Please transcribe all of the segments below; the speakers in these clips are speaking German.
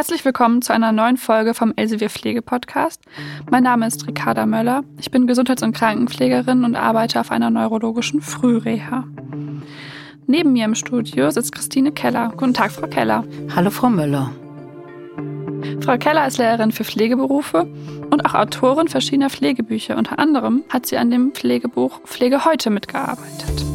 Herzlich willkommen zu einer neuen Folge vom Elsevier Pflege Podcast. Mein Name ist Ricarda Möller. Ich bin Gesundheits- und Krankenpflegerin und arbeite auf einer neurologischen Frühreha. Neben mir im Studio sitzt Christine Keller. Guten Tag, Frau Keller. Hallo, Frau Möller. Frau Keller ist Lehrerin für Pflegeberufe und auch Autorin verschiedener Pflegebücher. Unter anderem hat sie an dem Pflegebuch Pflege heute mitgearbeitet.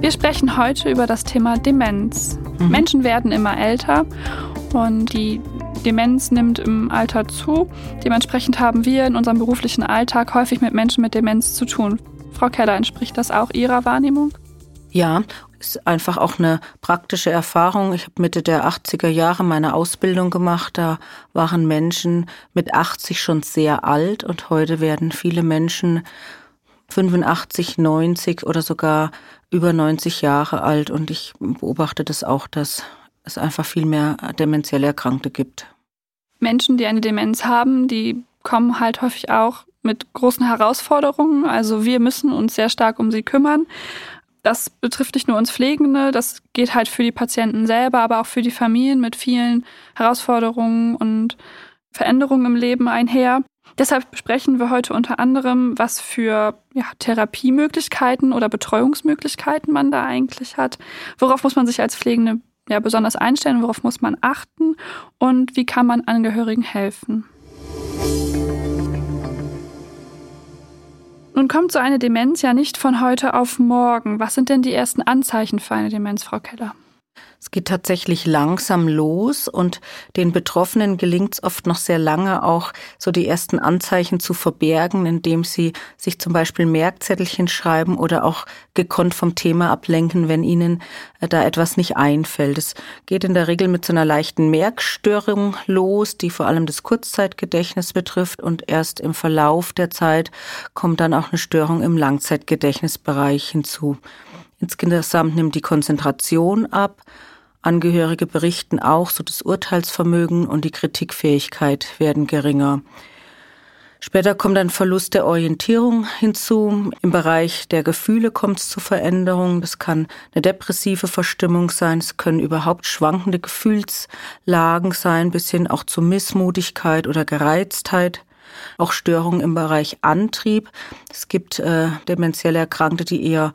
Wir sprechen heute über das Thema Demenz. Mhm. Menschen werden immer älter und die Demenz nimmt im Alter zu. Dementsprechend haben wir in unserem beruflichen Alltag häufig mit Menschen mit Demenz zu tun. Frau Keller, entspricht das auch Ihrer Wahrnehmung? Ja, ist einfach auch eine praktische Erfahrung. Ich habe Mitte der 80er Jahre meine Ausbildung gemacht. Da waren Menschen mit 80 schon sehr alt und heute werden viele Menschen 85, 90 oder sogar über 90 Jahre alt und ich beobachte das auch, dass es einfach viel mehr demenziell Erkrankte gibt. Menschen, die eine Demenz haben, die kommen halt häufig auch mit großen Herausforderungen. Also wir müssen uns sehr stark um sie kümmern. Das betrifft nicht nur uns Pflegende, das geht halt für die Patienten selber, aber auch für die Familien mit vielen Herausforderungen und Veränderungen im Leben einher. Deshalb besprechen wir heute unter anderem, was für ja, Therapiemöglichkeiten oder Betreuungsmöglichkeiten man da eigentlich hat. Worauf muss man sich als Pflegende ja, besonders einstellen, worauf muss man achten und wie kann man Angehörigen helfen. Nun kommt so eine Demenz ja nicht von heute auf morgen. Was sind denn die ersten Anzeichen für eine Demenz, Frau Keller? Es geht tatsächlich langsam los und den Betroffenen gelingt es oft noch sehr lange auch so die ersten Anzeichen zu verbergen, indem sie sich zum Beispiel Merkzettelchen schreiben oder auch gekonnt vom Thema ablenken, wenn ihnen äh, da etwas nicht einfällt. Es geht in der Regel mit so einer leichten Merkstörung los, die vor allem das Kurzzeitgedächtnis betrifft und erst im Verlauf der Zeit kommt dann auch eine Störung im Langzeitgedächtnisbereich hinzu. Insgesamt nimmt die Konzentration ab. Angehörige berichten auch, so das Urteilsvermögen und die Kritikfähigkeit werden geringer. Später kommt ein Verlust der Orientierung hinzu. Im Bereich der Gefühle kommt es zu Veränderungen. Das kann eine depressive Verstimmung sein. Es können überhaupt schwankende Gefühlslagen sein, bis hin auch zu Missmutigkeit oder Gereiztheit. Auch Störungen im Bereich Antrieb. Es gibt äh, demenzielle Erkrankte, die eher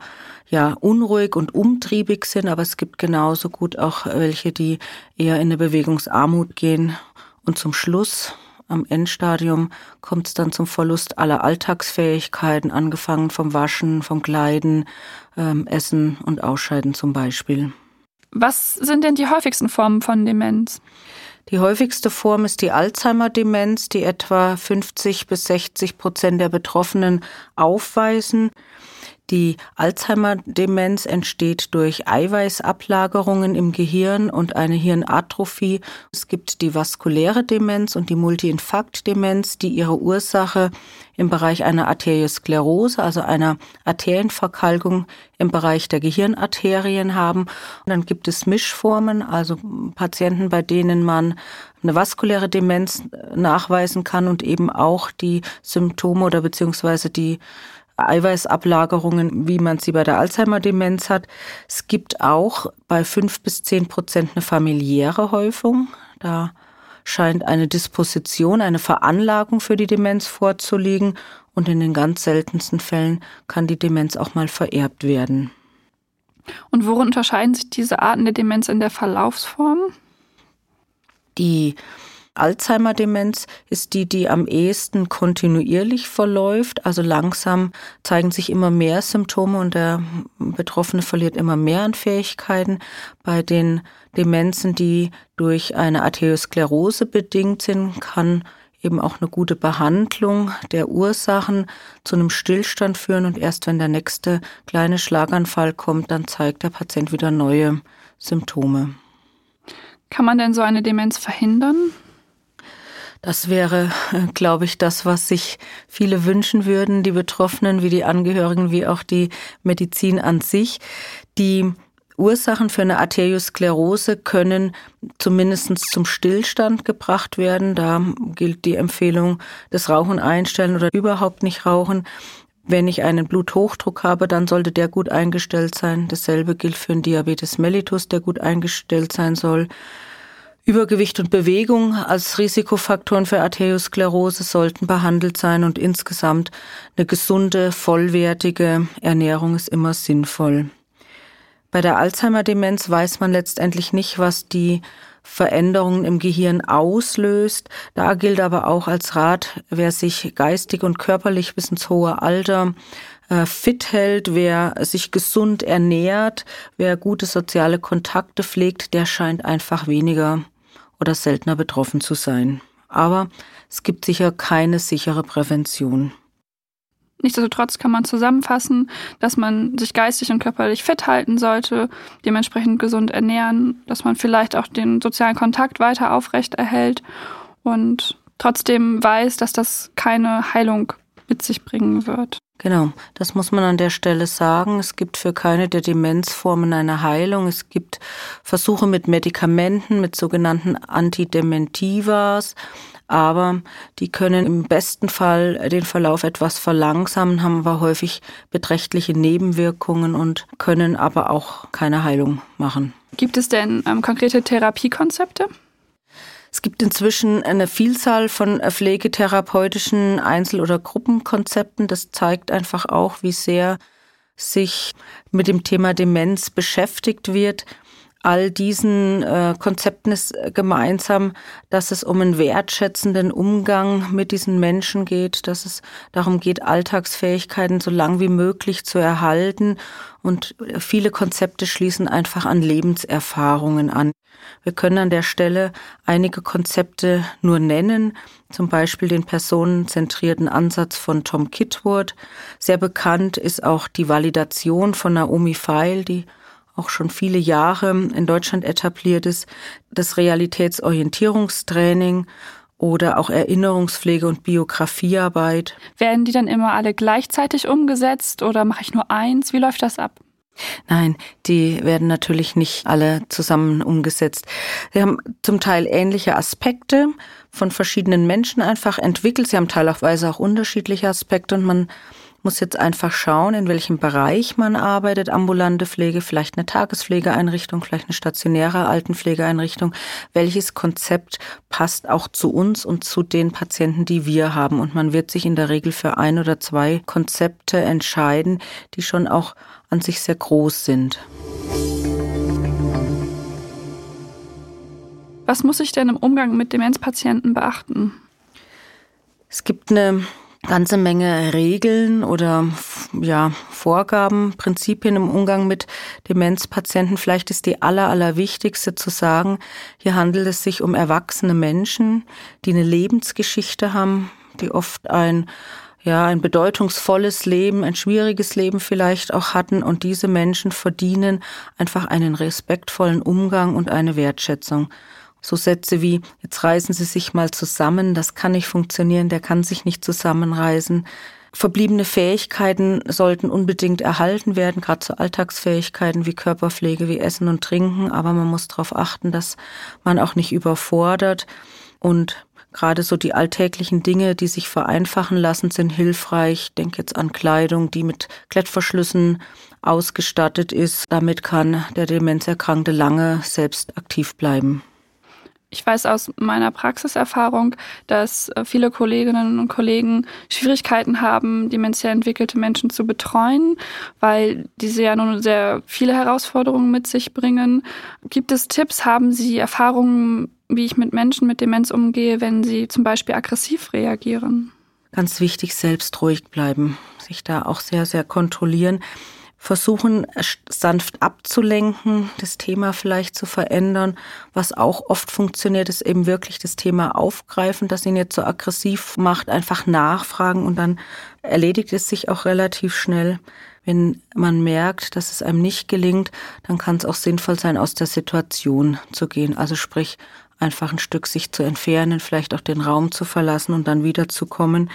ja unruhig und umtriebig sind, aber es gibt genauso gut auch welche, die eher in eine Bewegungsarmut gehen. Und zum Schluss, am Endstadium, kommt es dann zum Verlust aller Alltagsfähigkeiten, angefangen vom Waschen, vom Kleiden, ähm, Essen und Ausscheiden zum Beispiel. Was sind denn die häufigsten Formen von Demenz? Die häufigste Form ist die Alzheimer-Demenz, die etwa 50 bis 60 Prozent der Betroffenen aufweisen. Die Alzheimer-Demenz entsteht durch Eiweißablagerungen im Gehirn und eine Hirnatrophie. Es gibt die vaskuläre Demenz und die Multiinfarktdemenz, die ihre Ursache im Bereich einer Arteriosklerose, also einer Arterienverkalkung im Bereich der Gehirnarterien haben. Und dann gibt es Mischformen, also Patienten, bei denen man eine vaskuläre Demenz nachweisen kann und eben auch die Symptome oder beziehungsweise die Eiweißablagerungen, wie man sie bei der Alzheimer-Demenz hat. Es gibt auch bei fünf bis zehn Prozent eine familiäre Häufung. Da scheint eine Disposition, eine Veranlagung für die Demenz vorzuliegen. Und in den ganz seltensten Fällen kann die Demenz auch mal vererbt werden. Und worin unterscheiden sich diese Arten der Demenz in der Verlaufsform? Die Alzheimer-Demenz ist die, die am ehesten kontinuierlich verläuft. Also langsam zeigen sich immer mehr Symptome und der Betroffene verliert immer mehr an Fähigkeiten. Bei den Demenzen, die durch eine Arteriosklerose bedingt sind, kann eben auch eine gute Behandlung der Ursachen zu einem Stillstand führen und erst wenn der nächste kleine Schlaganfall kommt, dann zeigt der Patient wieder neue Symptome. Kann man denn so eine Demenz verhindern? Das wäre, glaube ich, das, was sich viele wünschen würden, die Betroffenen wie die Angehörigen, wie auch die Medizin an sich. Die Ursachen für eine Arteriosklerose können zumindest zum Stillstand gebracht werden. Da gilt die Empfehlung, das Rauchen einstellen oder überhaupt nicht rauchen. Wenn ich einen Bluthochdruck habe, dann sollte der gut eingestellt sein. Dasselbe gilt für einen Diabetes mellitus, der gut eingestellt sein soll. Übergewicht und Bewegung als Risikofaktoren für Arteriosklerose sollten behandelt sein und insgesamt eine gesunde, vollwertige Ernährung ist immer sinnvoll. Bei der Alzheimer-Demenz weiß man letztendlich nicht, was die Veränderungen im Gehirn auslöst. Da gilt aber auch als Rat, wer sich geistig und körperlich bis ins hohe Alter äh, fit hält, wer sich gesund ernährt, wer gute soziale Kontakte pflegt, der scheint einfach weniger oder seltener betroffen zu sein. Aber es gibt sicher keine sichere Prävention. Nichtsdestotrotz kann man zusammenfassen, dass man sich geistig und körperlich fit halten sollte, dementsprechend gesund ernähren, dass man vielleicht auch den sozialen Kontakt weiter aufrecht erhält und trotzdem weiß, dass das keine Heilung mit sich bringen wird. Genau, das muss man an der Stelle sagen. Es gibt für keine der Demenzformen eine Heilung. Es gibt Versuche mit Medikamenten, mit sogenannten Antidementivas, aber die können im besten Fall den Verlauf etwas verlangsamen, haben aber häufig beträchtliche Nebenwirkungen und können aber auch keine Heilung machen. Gibt es denn ähm, konkrete Therapiekonzepte? Es gibt inzwischen eine Vielzahl von pflegetherapeutischen Einzel- oder Gruppenkonzepten. Das zeigt einfach auch, wie sehr sich mit dem Thema Demenz beschäftigt wird all diesen äh, Konzepten ist gemeinsam, dass es um einen wertschätzenden Umgang mit diesen Menschen geht, dass es darum geht, Alltagsfähigkeiten so lang wie möglich zu erhalten. Und viele Konzepte schließen einfach an Lebenserfahrungen an. Wir können an der Stelle einige Konzepte nur nennen, zum Beispiel den personenzentrierten Ansatz von Tom Kitwood. Sehr bekannt ist auch die Validation von Naomi Feil, die auch schon viele Jahre in Deutschland etabliert ist, das Realitätsorientierungstraining oder auch Erinnerungspflege und Biografiearbeit. Werden die dann immer alle gleichzeitig umgesetzt oder mache ich nur eins? Wie läuft das ab? Nein, die werden natürlich nicht alle zusammen umgesetzt. Sie haben zum Teil ähnliche Aspekte von verschiedenen Menschen einfach entwickelt. Sie haben teilweise auch unterschiedliche Aspekte und man muss jetzt einfach schauen, in welchem Bereich man arbeitet. Ambulante Pflege, vielleicht eine Tagespflegeeinrichtung, vielleicht eine stationäre Altenpflegeeinrichtung. Welches Konzept passt auch zu uns und zu den Patienten, die wir haben? Und man wird sich in der Regel für ein oder zwei Konzepte entscheiden, die schon auch an sich sehr groß sind. Was muss ich denn im Umgang mit Demenzpatienten beachten? Es gibt eine ganze Menge Regeln oder ja, Vorgaben, Prinzipien im Umgang mit Demenzpatienten. Vielleicht ist die aller, allerwichtigste zu sagen, hier handelt es sich um erwachsene Menschen, die eine Lebensgeschichte haben, die oft ein ja, ein bedeutungsvolles Leben, ein schwieriges Leben vielleicht auch hatten und diese Menschen verdienen einfach einen respektvollen Umgang und eine Wertschätzung. So Sätze wie, jetzt reißen Sie sich mal zusammen, das kann nicht funktionieren, der kann sich nicht zusammenreißen. Verbliebene Fähigkeiten sollten unbedingt erhalten werden, gerade so Alltagsfähigkeiten wie Körperpflege, wie Essen und Trinken, aber man muss darauf achten, dass man auch nicht überfordert und gerade so die alltäglichen Dinge, die sich vereinfachen lassen, sind hilfreich. Ich denke jetzt an Kleidung, die mit Klettverschlüssen ausgestattet ist. Damit kann der Demenzerkrankte lange selbst aktiv bleiben. Ich weiß aus meiner Praxiserfahrung, dass äh, viele Kolleginnen und Kollegen Schwierigkeiten haben, demenziell entwickelte Menschen zu betreuen, weil diese ja nun sehr viele Herausforderungen mit sich bringen. Gibt es Tipps? Haben Sie Erfahrungen, wie ich mit Menschen mit Demenz umgehe, wenn sie zum Beispiel aggressiv reagieren? Ganz wichtig, selbst ruhig bleiben, sich da auch sehr, sehr kontrollieren versuchen, sanft abzulenken, das Thema vielleicht zu verändern. Was auch oft funktioniert, ist eben wirklich das Thema aufgreifen, das ihn jetzt so aggressiv macht, einfach nachfragen und dann erledigt es sich auch relativ schnell. Wenn man merkt, dass es einem nicht gelingt, dann kann es auch sinnvoll sein, aus der Situation zu gehen. Also sprich, einfach ein Stück sich zu entfernen, vielleicht auch den Raum zu verlassen und dann wiederzukommen.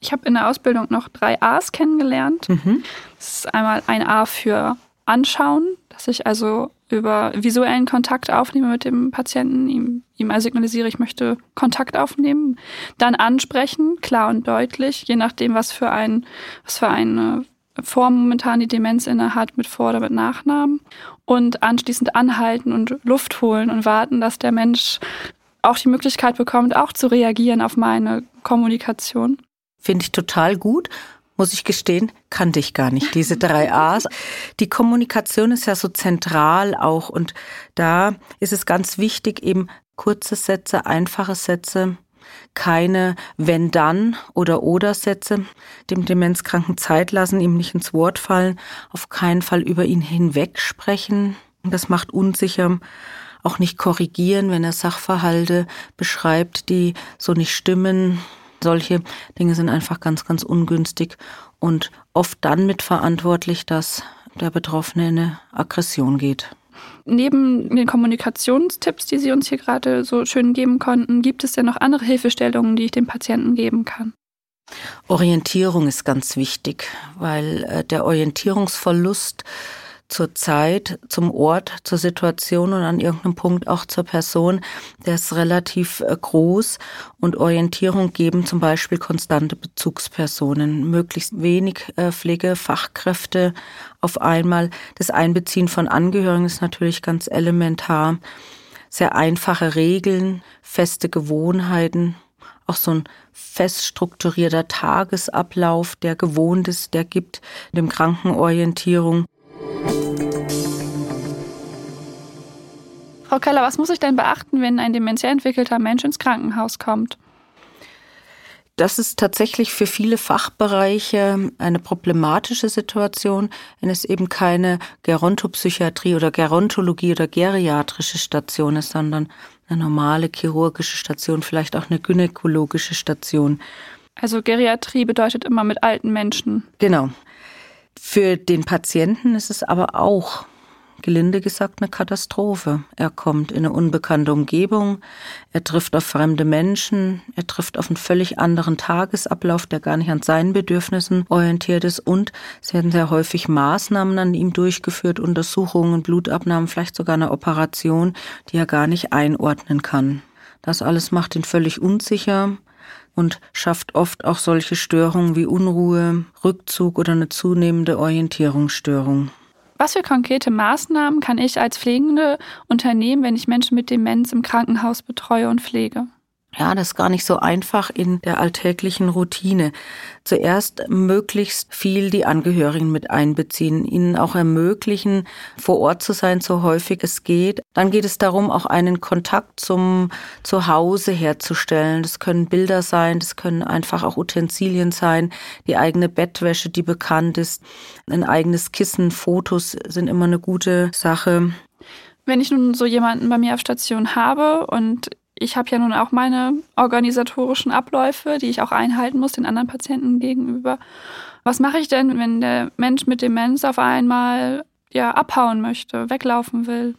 Ich habe in der Ausbildung noch drei A's kennengelernt. Mhm. Das ist einmal ein A für anschauen, dass ich also über visuellen Kontakt aufnehme mit dem Patienten, ihm, ihm also signalisiere, ich möchte Kontakt aufnehmen, dann ansprechen, klar und deutlich, je nachdem, was für ein, was für eine Form momentan die Demenz inne hat, mit Vor- oder mit Nachnamen und anschließend anhalten und Luft holen und warten, dass der Mensch auch die Möglichkeit bekommt, auch zu reagieren auf meine Kommunikation. Finde ich total gut muss ich gestehen, kannte ich gar nicht, diese drei A's. Die Kommunikation ist ja so zentral auch und da ist es ganz wichtig, eben kurze Sätze, einfache Sätze, keine wenn dann oder oder Sätze, dem Demenzkranken Zeit lassen, ihm nicht ins Wort fallen, auf keinen Fall über ihn hinweg sprechen. Das macht unsicher. Auch nicht korrigieren, wenn er Sachverhalte beschreibt, die so nicht stimmen, solche Dinge sind einfach ganz, ganz ungünstig und oft dann mitverantwortlich, dass der Betroffene in eine Aggression geht. Neben den Kommunikationstipps, die Sie uns hier gerade so schön geben konnten, gibt es denn noch andere Hilfestellungen, die ich dem Patienten geben kann? Orientierung ist ganz wichtig, weil äh, der Orientierungsverlust zur Zeit, zum Ort, zur Situation und an irgendeinem Punkt auch zur Person, der ist relativ äh, groß und Orientierung geben zum Beispiel konstante Bezugspersonen, möglichst wenig äh, Pflegefachkräfte auf einmal. Das Einbeziehen von Angehörigen ist natürlich ganz elementar. Sehr einfache Regeln, feste Gewohnheiten, auch so ein fest strukturierter Tagesablauf, der gewohnt ist, der gibt dem Kranken Orientierung. Frau Keller, was muss ich denn beachten, wenn ein demenziell entwickelter Mensch ins Krankenhaus kommt? Das ist tatsächlich für viele Fachbereiche eine problematische Situation, wenn es eben keine Gerontopsychiatrie oder Gerontologie oder geriatrische Station ist, sondern eine normale chirurgische Station, vielleicht auch eine gynäkologische Station. Also Geriatrie bedeutet immer mit alten Menschen. Genau. Für den Patienten ist es aber auch gelinde gesagt eine Katastrophe. Er kommt in eine unbekannte Umgebung, er trifft auf fremde Menschen, er trifft auf einen völlig anderen Tagesablauf, der gar nicht an seinen Bedürfnissen orientiert ist und es werden sehr häufig Maßnahmen an ihm durchgeführt, Untersuchungen, Blutabnahmen, vielleicht sogar eine Operation, die er gar nicht einordnen kann. Das alles macht ihn völlig unsicher und schafft oft auch solche Störungen wie Unruhe, Rückzug oder eine zunehmende Orientierungsstörung. Was für konkrete Maßnahmen kann ich als Pflegende unternehmen, wenn ich Menschen mit Demenz im Krankenhaus betreue und pflege? Ja, das ist gar nicht so einfach in der alltäglichen Routine. Zuerst möglichst viel die Angehörigen mit einbeziehen, ihnen auch ermöglichen, vor Ort zu sein, so häufig es geht. Dann geht es darum, auch einen Kontakt zum Zuhause herzustellen. Das können Bilder sein, das können einfach auch Utensilien sein, die eigene Bettwäsche, die bekannt ist, ein eigenes Kissen, Fotos sind immer eine gute Sache. Wenn ich nun so jemanden bei mir auf Station habe und ich habe ja nun auch meine organisatorischen Abläufe, die ich auch einhalten muss den anderen Patienten gegenüber. Was mache ich denn, wenn der Mensch mit Demenz auf einmal ja abhauen möchte, weglaufen will?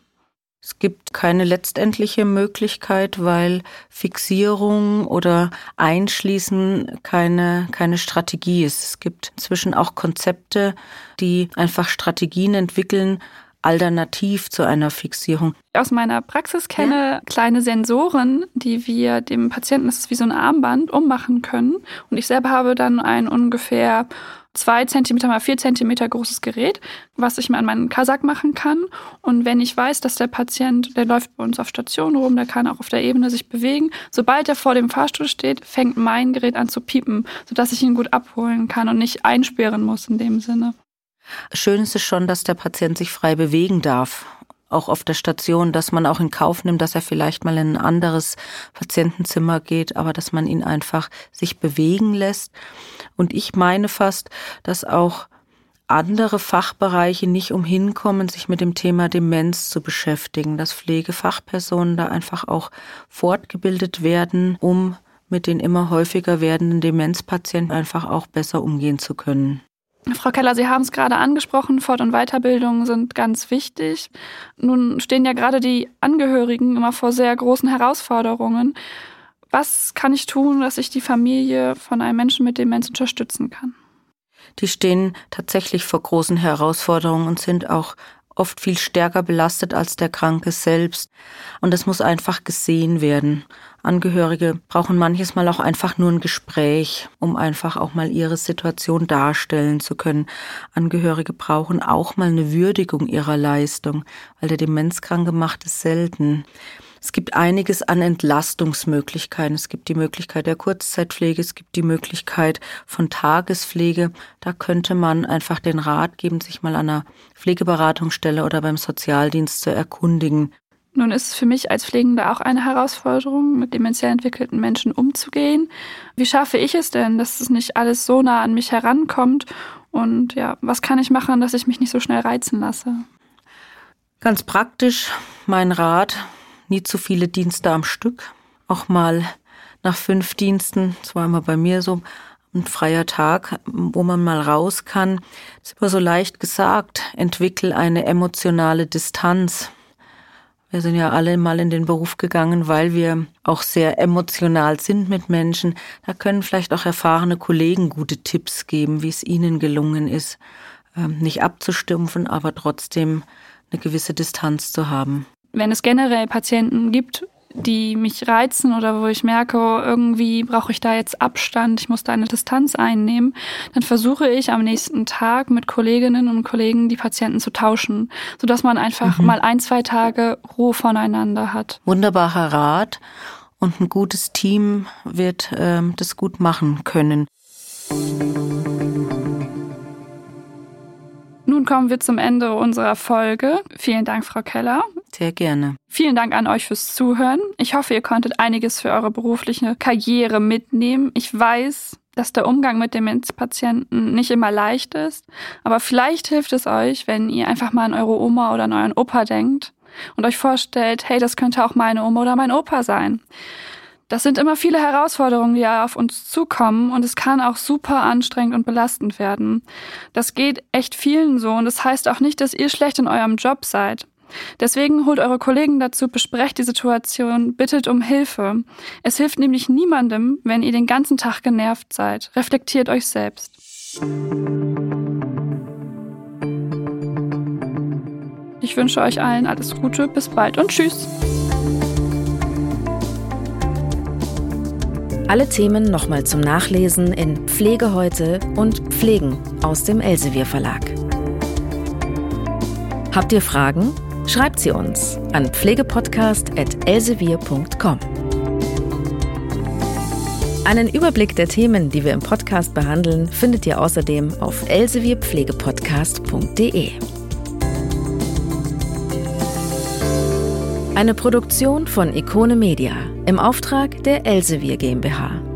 Es gibt keine letztendliche Möglichkeit, weil Fixierung oder Einschließen keine, keine Strategie ist. Es gibt inzwischen auch Konzepte, die einfach Strategien entwickeln, alternativ zu einer Fixierung? Aus meiner Praxis kenne ja. kleine Sensoren, die wir dem Patienten, das ist wie so ein Armband, ummachen können. Und ich selber habe dann ein ungefähr zwei Zentimeter mal vier Zentimeter großes Gerät, was ich mir an meinen Kasak machen kann. Und wenn ich weiß, dass der Patient, der läuft bei uns auf Station rum, der kann auch auf der Ebene sich bewegen, sobald er vor dem Fahrstuhl steht, fängt mein Gerät an zu piepen, sodass ich ihn gut abholen kann und nicht einsperren muss in dem Sinne. Schön ist es schon, dass der Patient sich frei bewegen darf. Auch auf der Station, dass man auch in Kauf nimmt, dass er vielleicht mal in ein anderes Patientenzimmer geht, aber dass man ihn einfach sich bewegen lässt. Und ich meine fast, dass auch andere Fachbereiche nicht umhin kommen, sich mit dem Thema Demenz zu beschäftigen, dass Pflegefachpersonen da einfach auch fortgebildet werden, um mit den immer häufiger werdenden Demenzpatienten einfach auch besser umgehen zu können. Frau Keller, Sie haben es gerade angesprochen, Fort- und Weiterbildung sind ganz wichtig. Nun stehen ja gerade die Angehörigen immer vor sehr großen Herausforderungen. Was kann ich tun, dass ich die Familie von einem Menschen mit Demenz unterstützen kann? die stehen tatsächlich vor großen Herausforderungen und sind auch oft viel stärker belastet als der Kranke selbst. Und das muss einfach gesehen werden. Angehörige brauchen manches Mal auch einfach nur ein Gespräch, um einfach auch mal ihre Situation darstellen zu können. Angehörige brauchen auch mal eine Würdigung ihrer Leistung, weil der Demenzkranke macht es selten. Es gibt einiges an Entlastungsmöglichkeiten. Es gibt die Möglichkeit der Kurzzeitpflege, es gibt die Möglichkeit von Tagespflege. Da könnte man einfach den Rat geben, sich mal an einer Pflegeberatungsstelle oder beim Sozialdienst zu erkundigen. Nun ist es für mich als Pflegende auch eine Herausforderung, mit dementiell entwickelten Menschen umzugehen. Wie schaffe ich es denn, dass es nicht alles so nah an mich herankommt? Und ja, was kann ich machen, dass ich mich nicht so schnell reizen lasse? Ganz praktisch, mein Rat, nie zu viele Dienste am Stück. Auch mal nach fünf Diensten, zweimal bei mir so, ein freier Tag, wo man mal raus kann. Das ist immer so leicht gesagt. Entwickel eine emotionale Distanz. Wir sind ja alle mal in den Beruf gegangen, weil wir auch sehr emotional sind mit Menschen. Da können vielleicht auch erfahrene Kollegen gute Tipps geben, wie es ihnen gelungen ist, ähm, nicht abzustumpfen, aber trotzdem eine gewisse Distanz zu haben wenn es generell Patienten gibt, die mich reizen oder wo ich merke, irgendwie brauche ich da jetzt Abstand, ich muss da eine Distanz einnehmen, dann versuche ich am nächsten Tag mit Kolleginnen und Kollegen die Patienten zu tauschen, sodass man einfach mhm. mal ein, zwei Tage Ruhe voneinander hat. Wunderbarer Rat und ein gutes Team wird ähm, das gut machen können. Nun kommen wir zum Ende unserer Folge. Vielen Dank, Frau Keller. Sehr gerne. Vielen Dank an euch fürs Zuhören. Ich hoffe, ihr konntet einiges für eure berufliche Karriere mitnehmen. Ich weiß, dass der Umgang mit Demenzpatienten nicht immer leicht ist, aber vielleicht hilft es euch, wenn ihr einfach mal an eure Oma oder an euren Opa denkt und euch vorstellt, hey, das könnte auch meine Oma oder mein Opa sein. Das sind immer viele Herausforderungen, die auf uns zukommen und es kann auch super anstrengend und belastend werden. Das geht echt vielen so und das heißt auch nicht, dass ihr schlecht in eurem Job seid. Deswegen holt eure Kollegen dazu, besprecht die Situation, bittet um Hilfe. Es hilft nämlich niemandem, wenn ihr den ganzen Tag genervt seid. Reflektiert euch selbst. Ich wünsche euch allen alles Gute, bis bald und tschüss. Alle Themen nochmal zum Nachlesen in Pflege heute und Pflegen aus dem Elsevier Verlag. Habt ihr Fragen? Schreibt sie uns an pflegepodcast.elsevier.com. Einen Überblick der Themen, die wir im Podcast behandeln, findet ihr außerdem auf elsevierpflegepodcast.de. Eine Produktion von Ikone Media im Auftrag der Elsevier GmbH.